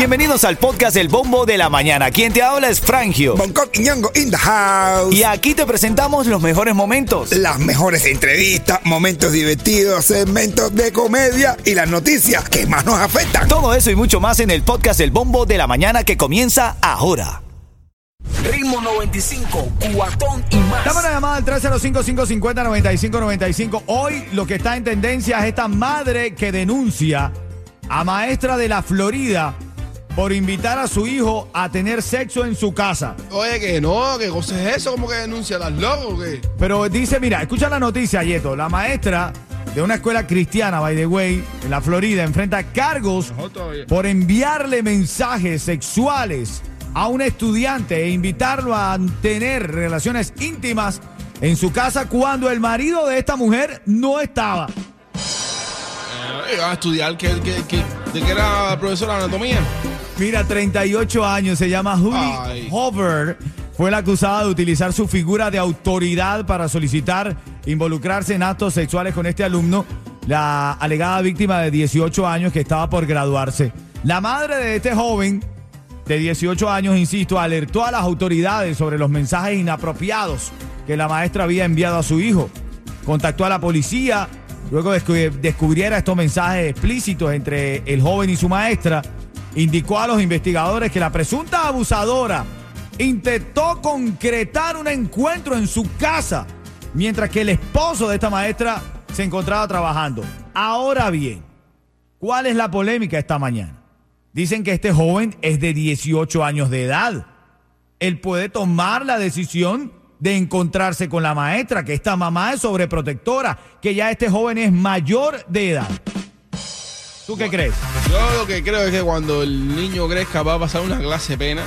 Bienvenidos al podcast El Bombo de la Mañana. Quien te habla es Frangio. Bangkok y Ñongo in the house. Y aquí te presentamos los mejores momentos. Las mejores entrevistas, momentos divertidos, segmentos de comedia y las noticias que más nos afectan. Todo eso y mucho más en el podcast El Bombo de la Mañana que comienza ahora. Ritmo 95, cuatón y más. Dame una llamada al 305-550-9595. Hoy lo que está en tendencia es esta madre que denuncia a maestra de la Florida por invitar a su hijo a tener sexo en su casa. Oye, que no, que cosa es eso, como que denuncia, ¿estás loco o qué? Pero dice, mira, escucha la noticia, Yeto. La maestra de una escuela cristiana, by the way, en la Florida, enfrenta cargos por enviarle mensajes sexuales a un estudiante e invitarlo a tener relaciones íntimas en su casa cuando el marido de esta mujer no estaba. A estudiar que, que, que, de que era profesora de anatomía. Mira, 38 años, se llama Julie Ay. Hover. Fue la acusada de utilizar su figura de autoridad para solicitar involucrarse en actos sexuales con este alumno, la alegada víctima de 18 años que estaba por graduarse. La madre de este joven de 18 años, insisto, alertó a las autoridades sobre los mensajes inapropiados que la maestra había enviado a su hijo. Contactó a la policía luego de que descubriera estos mensajes explícitos entre el joven y su maestra. Indicó a los investigadores que la presunta abusadora intentó concretar un encuentro en su casa mientras que el esposo de esta maestra se encontraba trabajando. Ahora bien, ¿cuál es la polémica esta mañana? Dicen que este joven es de 18 años de edad. Él puede tomar la decisión de encontrarse con la maestra, que esta mamá es sobreprotectora, que ya este joven es mayor de edad. ¿Tú qué crees? Yo lo que creo es que cuando el niño crezca va a pasar una clase pena.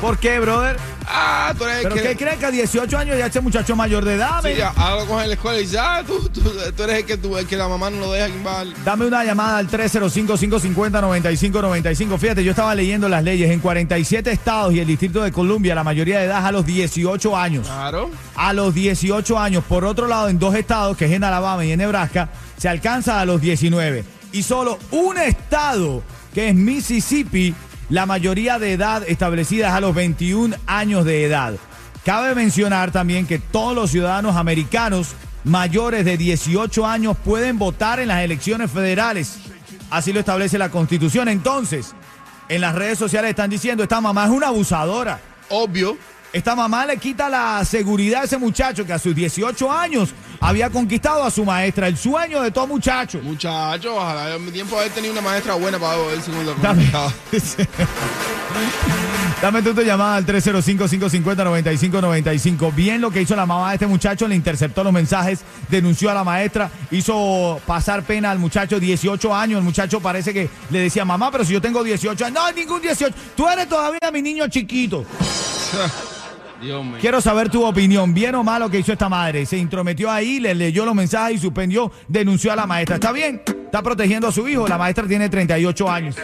¿Por qué, brother? Ah, tú eres ¿Pero que... qué crees que a 18 años ya este muchacho mayor de edad? Sí, ya, algo coge la escuela y ah, tú, tú, tú eres el que, tú, el que la mamá no lo deja en bar. Dame una llamada al 305-550-9595. Fíjate, yo estaba leyendo las leyes. En 47 estados y el Distrito de Columbia, la mayoría de edad es a los 18 años. Claro. A los 18 años. Por otro lado, en dos estados, que es en Alabama y en Nebraska, se alcanza a los 19. Y solo un estado, que es Mississippi, la mayoría de edad establecida es a los 21 años de edad. Cabe mencionar también que todos los ciudadanos americanos mayores de 18 años pueden votar en las elecciones federales. Así lo establece la Constitución. Entonces, en las redes sociales están diciendo, esta mamá es una abusadora. Obvio. Esta mamá le quita la seguridad a ese muchacho que a sus 18 años había conquistado a su maestra, el sueño de todo muchacho. Muchacho, ojalá en mi tiempo haber tenido una maestra buena para ver segundo Dame, Dame tú tu llamada al 305-550-9595. Bien lo que hizo la mamá de este muchacho, le interceptó los mensajes, denunció a la maestra, hizo pasar pena al muchacho, 18 años. El muchacho parece que le decía, mamá, pero si yo tengo 18 años, no, ningún 18. Tú eres todavía mi niño chiquito. Dios mío. Quiero saber tu opinión, bien o mal lo que hizo esta madre. Se intrometió ahí, le leyó los mensajes y suspendió, denunció a la maestra. ¿Está bien? Está protegiendo a su hijo. La maestra tiene 38 años.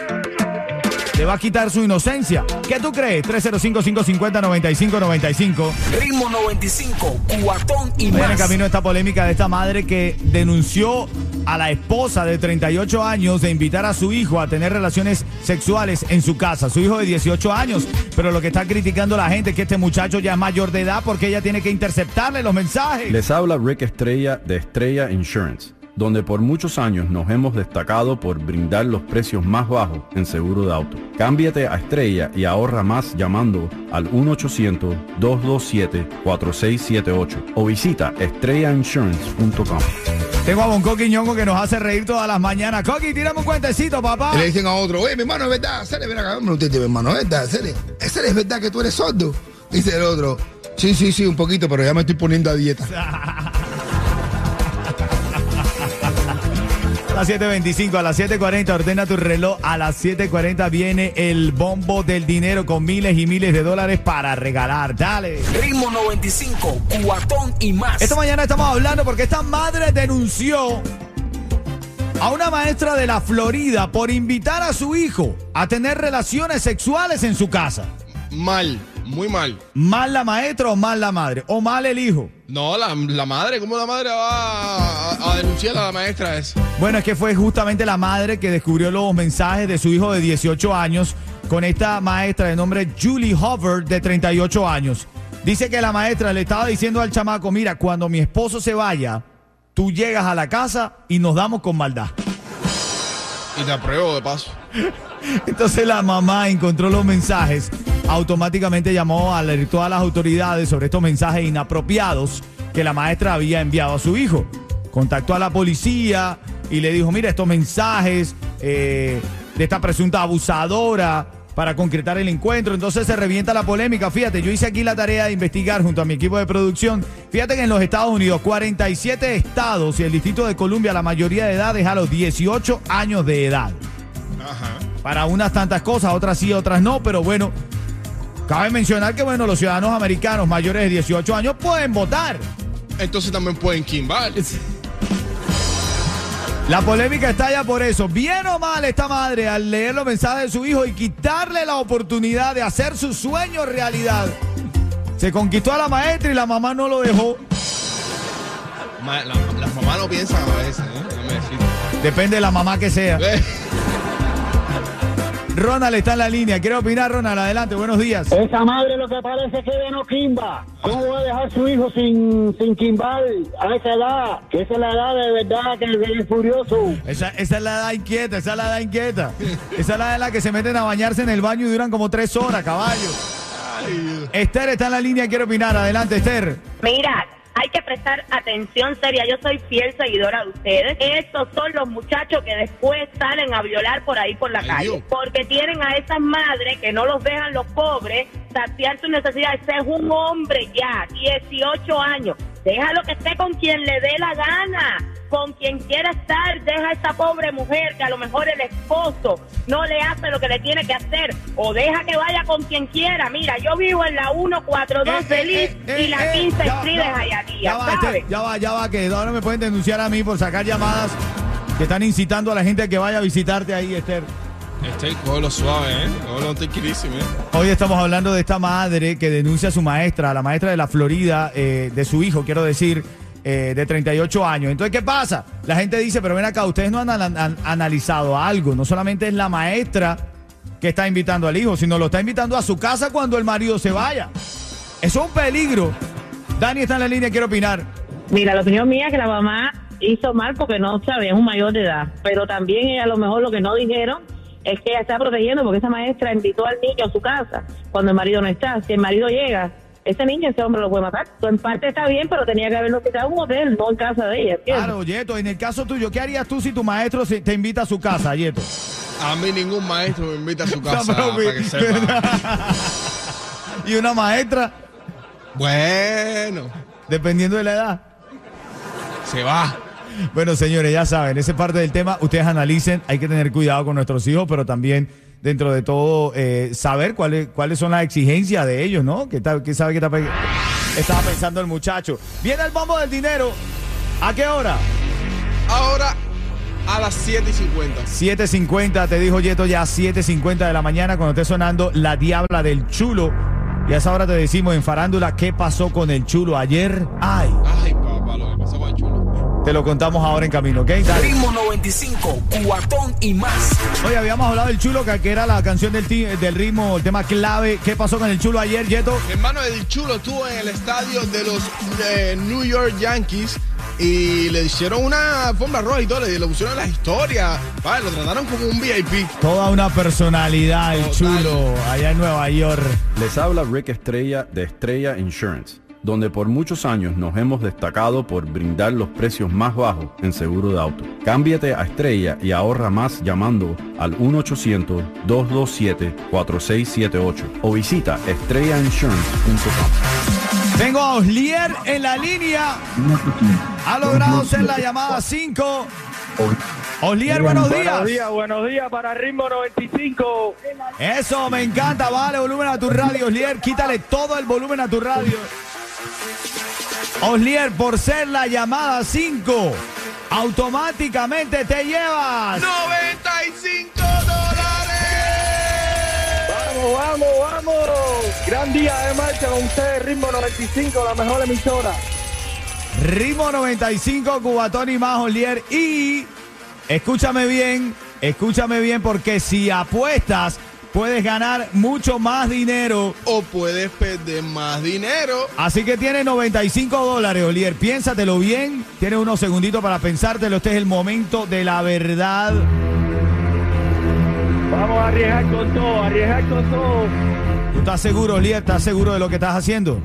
Le va a quitar su inocencia. ¿Qué tú crees? 305-550-9595. Ritmo 95, cuatón y en más. camino esta polémica de esta madre que denunció a la esposa de 38 años de invitar a su hijo a tener relaciones sexuales en su casa. Su hijo de 18 años. Pero lo que está criticando la gente es que este muchacho ya es mayor de edad porque ella tiene que interceptarle los mensajes. Les habla Rick Estrella de Estrella Insurance, donde por muchos años nos hemos destacado por brindar los precios más bajos en seguro de auto. Cámbiate a Estrella y ahorra más llamando al 1-800-227-4678 o visita estrellainsurance.com. Tengo a Bonco Quiñongo que nos hace reír todas las mañanas. Coqui, tírame un cuentecito, papá. Y le dicen a otro, oye, mi hermano, es verdad, Cere, ven acá, minutito, mi hermano, es verdad, Cere, es verdad que tú eres sordo. Dice el otro, sí, sí, sí, un poquito, pero ya me estoy poniendo a dieta. las 7.25, a las 7.40 ordena tu reloj. A las 7.40 viene el bombo del dinero con miles y miles de dólares para regalar. Dale. Ritmo 95, cuatón y más. Esta mañana estamos hablando porque esta madre denunció a una maestra de la Florida por invitar a su hijo a tener relaciones sexuales en su casa. Mal, muy mal. ¿Mal la maestra o mal la madre? ¿O mal el hijo? No, la, la madre, ¿cómo la madre va a, a denunciar a la maestra esa? Bueno, es que fue justamente la madre que descubrió los mensajes de su hijo de 18 años con esta maestra de nombre Julie Hover de 38 años. Dice que la maestra le estaba diciendo al chamaco, mira, cuando mi esposo se vaya, tú llegas a la casa y nos damos con maldad. Y te apruebo de paso. Entonces la mamá encontró los mensajes, automáticamente llamó, alertó a las autoridades sobre estos mensajes inapropiados que la maestra había enviado a su hijo. Contactó a la policía y le dijo, mira, estos mensajes eh, de esta presunta abusadora para concretar el encuentro. Entonces se revienta la polémica. Fíjate, yo hice aquí la tarea de investigar junto a mi equipo de producción. Fíjate que en los Estados Unidos, 47 estados y el Distrito de Columbia, la mayoría de edad es a los 18 años de edad. Ajá. Para unas tantas cosas, otras sí, otras no, pero bueno, cabe mencionar que bueno, los ciudadanos americanos mayores de 18 años pueden votar. Entonces también pueden kimbar. La polémica está ya por eso. Bien o mal esta madre al leer los mensajes de su hijo y quitarle la oportunidad de hacer su sueño realidad. Se conquistó a la maestra y la mamá no lo dejó. Ma- la- las mamás no piensan a veces, ¿eh? Depende de la mamá que sea. Ronald está en la línea. ¿Quiere opinar, Ronald? Adelante, buenos días. Esa madre lo que parece que de no quimba. ¿Cómo va a dejar su hijo sin, sin quimbar a esa edad? Que esa es la edad de verdad que es furioso. Esa, esa es la edad inquieta, esa es la edad inquieta. Esa es la de la que se meten a bañarse en el baño y duran como tres horas, caballo. Esther está en la línea, quiere opinar. Adelante, Esther. Mira, hay que prestar atención seria. Yo soy fiel seguidora de ustedes. Estos son los muchachos que después salen a violar por ahí por la Ay, calle. Dios. Porque tienen a esas madres que no los dejan los pobres saciar sus necesidades. Ese es un hombre ya, 18 años. Déjalo que esté con quien le dé la gana. Con quien quiera estar, deja a esta pobre mujer que a lo mejor el esposo no le hace lo que le tiene que hacer. O deja que vaya con quien quiera. Mira, yo vivo en la 142 Eh, Feliz eh, eh, y la eh, 15 ya, Street ya, de Jayalía, Ya va, ¿sabes? Esther, ya va, ya va, que ahora me pueden denunciar a mí por sacar llamadas que están incitando a la gente a que vaya a visitarte ahí, Esther. Este, cógelo suave, ¿eh? Cógelo tranquilísimo, ¿eh? Hoy estamos hablando de esta madre que denuncia a su maestra, a la maestra de la Florida, eh, de su hijo, quiero decir, eh, de 38 años. Entonces, ¿qué pasa? La gente dice, pero ven acá, ustedes no han, an- han analizado algo. No solamente es la maestra que está invitando al hijo, sino lo está invitando a su casa cuando el marido se vaya. Eso es un peligro. Dani está en la línea, quiero opinar. Mira, la opinión mía es que la mamá hizo mal porque no sabía, es un mayor de edad. Pero también a lo mejor lo que no dijeron es que ella está protegiendo porque esa maestra invitó al niño a su casa cuando el marido no está. Si el marido llega, ese niño, ese hombre lo puede matar. Entonces, en parte está bien, pero tenía que haberlo quitado en un hotel, no en casa de ella. ¿entiendes? Claro, Yeto, en el caso tuyo, ¿qué harías tú si tu maestro te invita a su casa, Yeto? A mí ningún maestro me invita a su casa No, para que sepa. y una maestra, Bueno, dependiendo de la edad. se va. Bueno, señores, ya saben, esa es parte del tema. Ustedes analicen, hay que tener cuidado con nuestros hijos, pero también, dentro de todo, eh, saber cuáles, cuáles son las exigencias de ellos, ¿no? Que, está- que sabe que está estaba pensando el muchacho. Viene el bombo del dinero. ¿A qué hora? Ahora a las 7 y 50. 7.50, te dijo Yeto, ya 7.50 de la mañana, cuando esté sonando La Diabla del Chulo. Y a esa hora te decimos en Farándula qué pasó con el Chulo ayer. Ay, Ay, te lo contamos ahora en camino, ¿ok? Dale. Ritmo 95, cuatón y más. Oye, habíamos hablado del chulo, que era la canción del, del ritmo, el tema clave. ¿Qué pasó con el chulo ayer, Yeto? Mi hermano el chulo estuvo en el estadio de los eh, New York Yankees y le hicieron una alfombra roja y todo, le, le pusieron las historias, vale, lo trataron como un VIP. Toda una personalidad, el Total. chulo, allá en Nueva York. Les habla Rick Estrella de Estrella Insurance, donde por muchos años nos hemos destacado por brindar los precios más bajos en seguro de auto. Cámbiate a Estrella y ahorra más llamando al 1-800-227-4678 o visita estrellainsurance.com. Tengo a Oslier en la línea. Ha logrado ser la llamada 5. Oslier, buenos días. buenos días para Ritmo 95. Eso, me encanta. Vale, volumen a tu radio, Oslier. Quítale todo el volumen a tu radio. Oslier, por ser la llamada 5, automáticamente te llevas. 95 dólares. Vamos, vamos, vamos. Gran día de marcha con ustedes, Ritmo 95, la mejor emisora. Ritmo 95, Cubatón y más, Olier. Y escúchame bien, escúchame bien, porque si apuestas, puedes ganar mucho más dinero. O puedes perder más dinero. Así que tienes 95 dólares, Olier. Piénsatelo bien. Tienes unos segunditos para pensártelo. Este es el momento de la verdad. Vamos a arriesgar con todo, arriesgar con todo. ¿Tú estás seguro, Olier? ¿Estás seguro de lo que estás haciendo?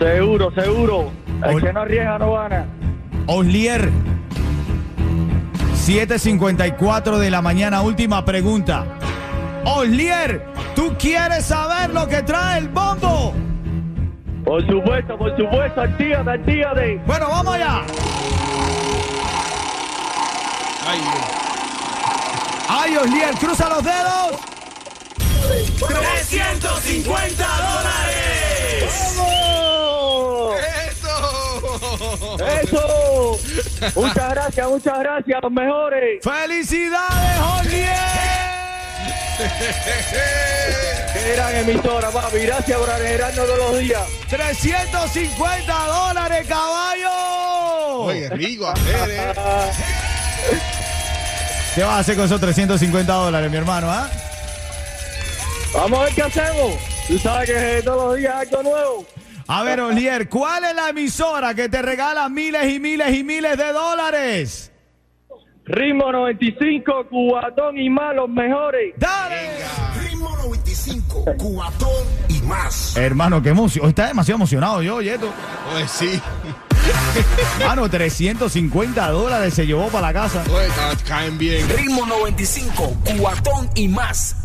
Seguro, seguro. El Ol- que no arriesga no gana. Oslier. 7.54 de la mañana, última pregunta. Oslier, ¿tú quieres saber lo que trae el bombo? Por supuesto, por supuesto, actívate, actívate. Bueno, vamos allá. Ay, Ay, Oslier, cruza los dedos. 350 dólares. ¡Vamos! ¡Eso! ¡Eso! Muchas gracias, muchas gracias, los mejores. ¡Felicidades, Oslier! Qué gran emisora, papi. Gracias por alegrarnos todos los días. 350 dólares, caballo. Oye, rico hacer, ¿Qué vas a hacer con esos 350 dólares, mi hermano? ¿ah? vamos a ver qué hacemos. Tú sabes que todos los días hay algo nuevo. A ver, Olier, ¿cuál es la emisora que te regala miles y miles y miles de dólares? Ritmo 95, Cubatón y más, los mejores. ¡Dale! Ritmo 95, cuatón y más. Hermano, qué emoción. Hoy está demasiado emocionado yo, Yeto. Oye, sí. Hermano, 350 dólares se llevó para la casa. Oye, ca- caen bien. Ritmo 95, cuatón y más.